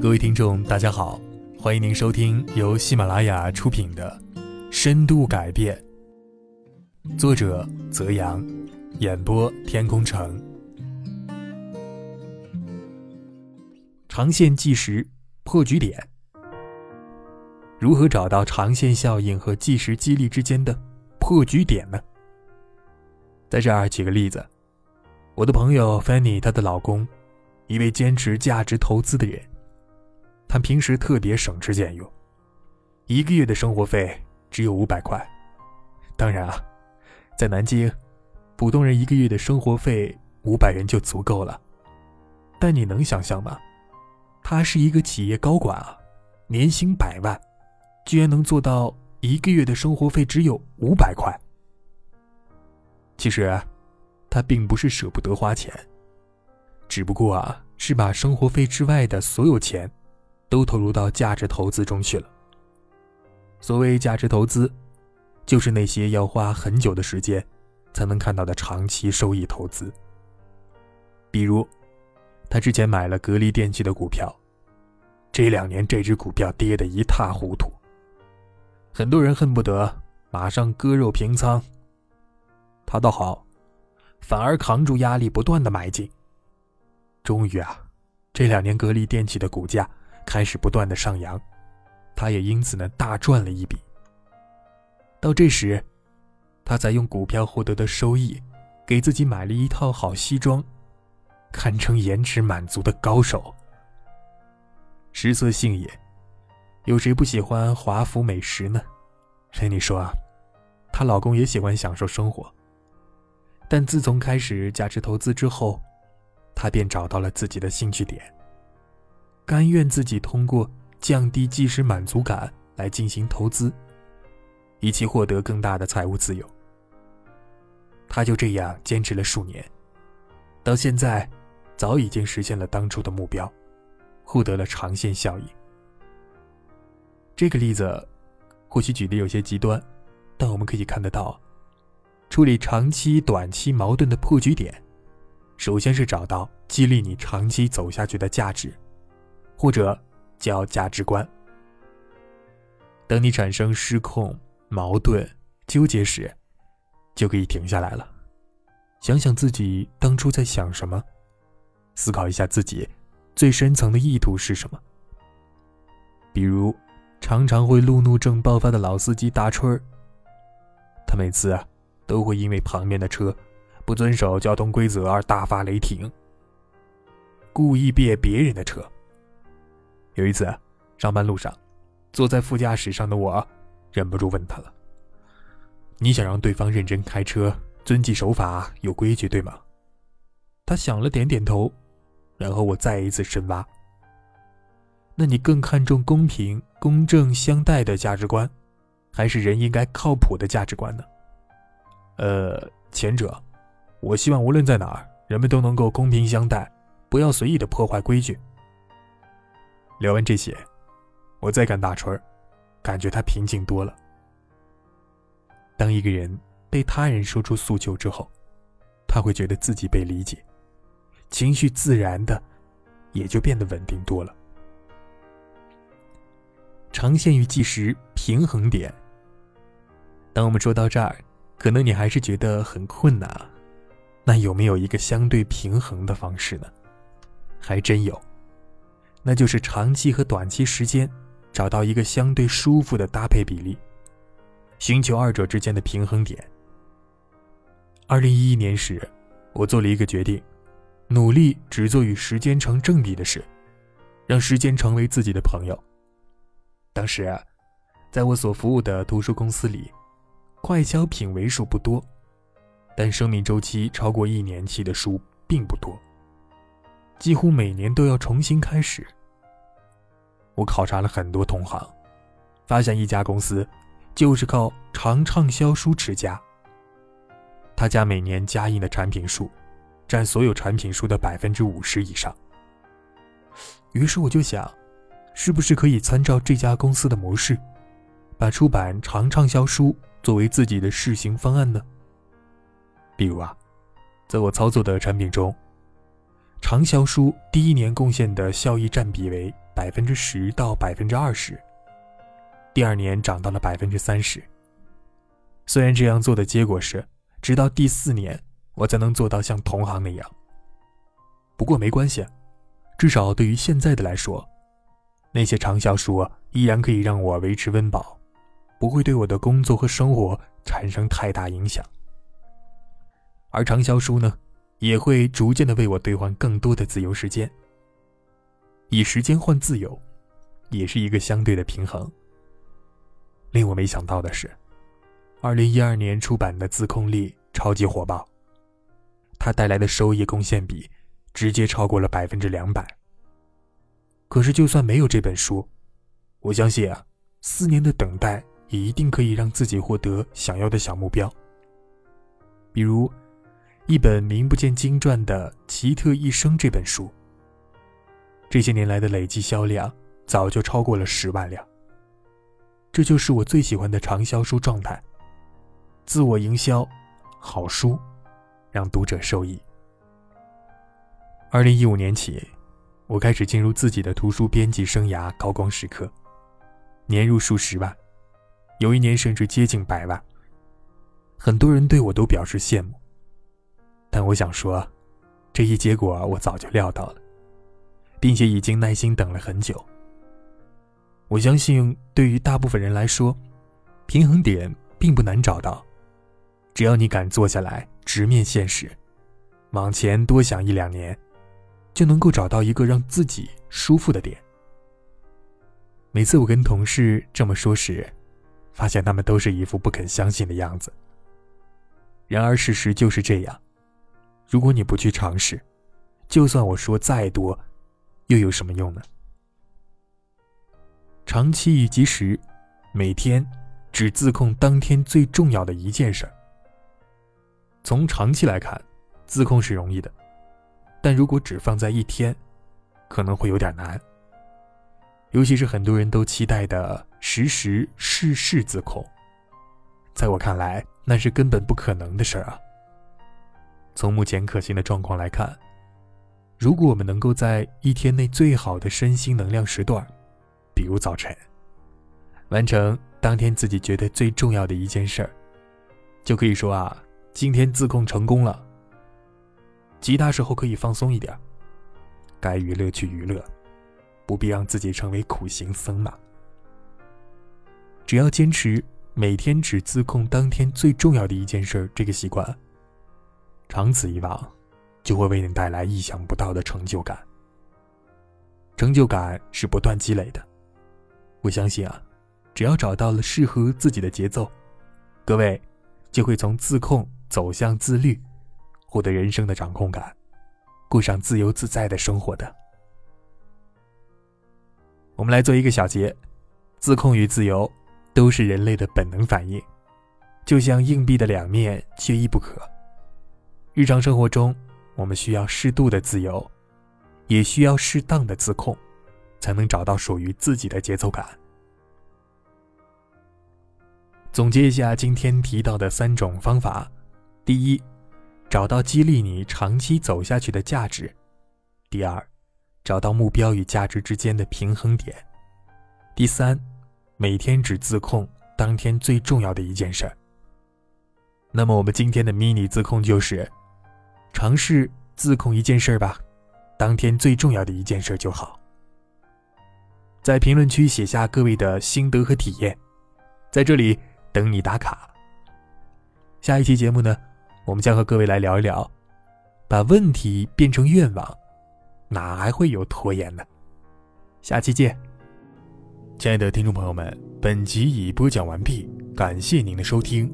各位听众，大家好，欢迎您收听由喜马拉雅出品的《深度改变》，作者泽阳，演播天空城。长线计时破局点，如何找到长线效应和计时激励之间的破局点呢？在这儿举个例子，我的朋友 Fanny，她的老公，一位坚持价值投资的人。他平时特别省吃俭用，一个月的生活费只有五百块。当然啊，在南京，普通人一个月的生活费五百元就足够了。但你能想象吗？他是一个企业高管啊，年薪百万，居然能做到一个月的生活费只有五百块。其实，他并不是舍不得花钱，只不过啊，是把生活费之外的所有钱。都投入到价值投资中去了。所谓价值投资，就是那些要花很久的时间才能看到的长期收益投资。比如，他之前买了格力电器的股票，这两年这只股票跌得一塌糊涂，很多人恨不得马上割肉平仓。他倒好，反而扛住压力，不断的买进。终于啊，这两年格力电器的股价。开始不断的上扬，他也因此呢大赚了一笔。到这时，他才用股票获得的收益，给自己买了一套好西装，堪称颜值满足的高手。食色性也，有谁不喜欢华服美食呢？菲你说啊，她老公也喜欢享受生活。但自从开始价值投资之后，他便找到了自己的兴趣点。甘愿自己通过降低即时满足感来进行投资，以期获得更大的财务自由。他就这样坚持了数年，到现在，早已经实现了当初的目标，获得了长线效益。这个例子或许举得有些极端，但我们可以看得到，处理长期、短期矛盾的破局点，首先是找到激励你长期走下去的价值。或者叫价值观。等你产生失控、矛盾、纠结时，就可以停下来了，想想自己当初在想什么，思考一下自己最深层的意图是什么。比如，常常会路怒症爆发的老司机大春儿，他每次啊都会因为旁边的车不遵守交通规则而大发雷霆，故意别别人的车。有一次，上班路上，坐在副驾驶上的我，忍不住问他了：“你想让对方认真开车，遵纪守法，有规矩，对吗？”他想了，点点头。然后我再一次深挖：“那你更看重公平、公正相待的价值观，还是人应该靠谱的价值观呢？”呃，前者，我希望无论在哪儿，人们都能够公平相待，不要随意的破坏规矩。聊完这些，我再看大春儿，感觉他平静多了。当一个人被他人说出诉求之后，他会觉得自己被理解，情绪自然的也就变得稳定多了。长线与计时平衡点。当我们说到这儿，可能你还是觉得很困难。那有没有一个相对平衡的方式呢？还真有。那就是长期和短期时间，找到一个相对舒服的搭配比例，寻求二者之间的平衡点。二零一一年时，我做了一个决定，努力只做与时间成正比的事，让时间成为自己的朋友。当时，啊在我所服务的图书公司里，快消品为数不多，但生命周期超过一年期的书并不多，几乎每年都要重新开始。我考察了很多同行，发现一家公司就是靠长畅销书持家。他家每年加印的产品数占所有产品数的百分之五十以上。于是我就想，是不是可以参照这家公司的模式，把出版长畅销书作为自己的试行方案呢？比如啊，在我操作的产品中，畅销书第一年贡献的效益占比为百分之十到百分之二十，第二年涨到了百分之三十。虽然这样做的结果是，直到第四年我才能做到像同行那样。不过没关系，至少对于现在的来说，那些畅销书依然可以让我维持温饱，不会对我的工作和生活产生太大影响。而畅销书呢，也会逐渐的为我兑换更多的自由时间。以时间换自由，也是一个相对的平衡。令我没想到的是，二零一二年出版的《自控力》超级火爆，它带来的收益贡献比直接超过了百分之两百。可是，就算没有这本书，我相信啊，四年的等待也一定可以让自己获得想要的小目标，比如。一本名不见经传的《奇特一生》这本书，这些年来的累计销量早就超过了十万辆。这就是我最喜欢的畅销书状态。自我营销，好书，让读者受益。二零一五年起，我开始进入自己的图书编辑生涯高光时刻，年入数十万，有一年甚至接近百万。很多人对我都表示羡慕。但我想说，这一结果我早就料到了，并且已经耐心等了很久。我相信，对于大部分人来说，平衡点并不难找到，只要你敢坐下来直面现实，往前多想一两年，就能够找到一个让自己舒服的点。每次我跟同事这么说时，发现他们都是一副不肯相信的样子。然而事实就是这样。如果你不去尝试，就算我说再多，又有什么用呢？长期与及时，每天只自控当天最重要的一件事。从长期来看，自控是容易的，但如果只放在一天，可能会有点难。尤其是很多人都期待的时时事事自控，在我看来，那是根本不可能的事儿啊。从目前可行的状况来看，如果我们能够在一天内最好的身心能量时段，比如早晨，完成当天自己觉得最重要的一件事儿，就可以说啊，今天自控成功了。其他时候可以放松一点，该娱乐去娱乐，不必让自己成为苦行僧嘛。只要坚持每天只自控当天最重要的一件事儿这个习惯。长此以往，就会为你带来意想不到的成就感。成就感是不断积累的，我相信啊，只要找到了适合自己的节奏，各位就会从自控走向自律，获得人生的掌控感，过上自由自在的生活的。我们来做一个小结：自控与自由都是人类的本能反应，就像硬币的两面，缺一不可。日常生活中，我们需要适度的自由，也需要适当的自控，才能找到属于自己的节奏感。总结一下今天提到的三种方法：第一，找到激励你长期走下去的价值；第二，找到目标与价值之间的平衡点；第三，每天只自控当天最重要的一件事。那么，我们今天的 mini 自控就是。尝试自控一件事儿吧，当天最重要的一件事就好。在评论区写下各位的心得和体验，在这里等你打卡。下一期节目呢，我们将和各位来聊一聊，把问题变成愿望，哪还会有拖延呢？下期见，亲爱的听众朋友们，本集已播讲完毕，感谢您的收听。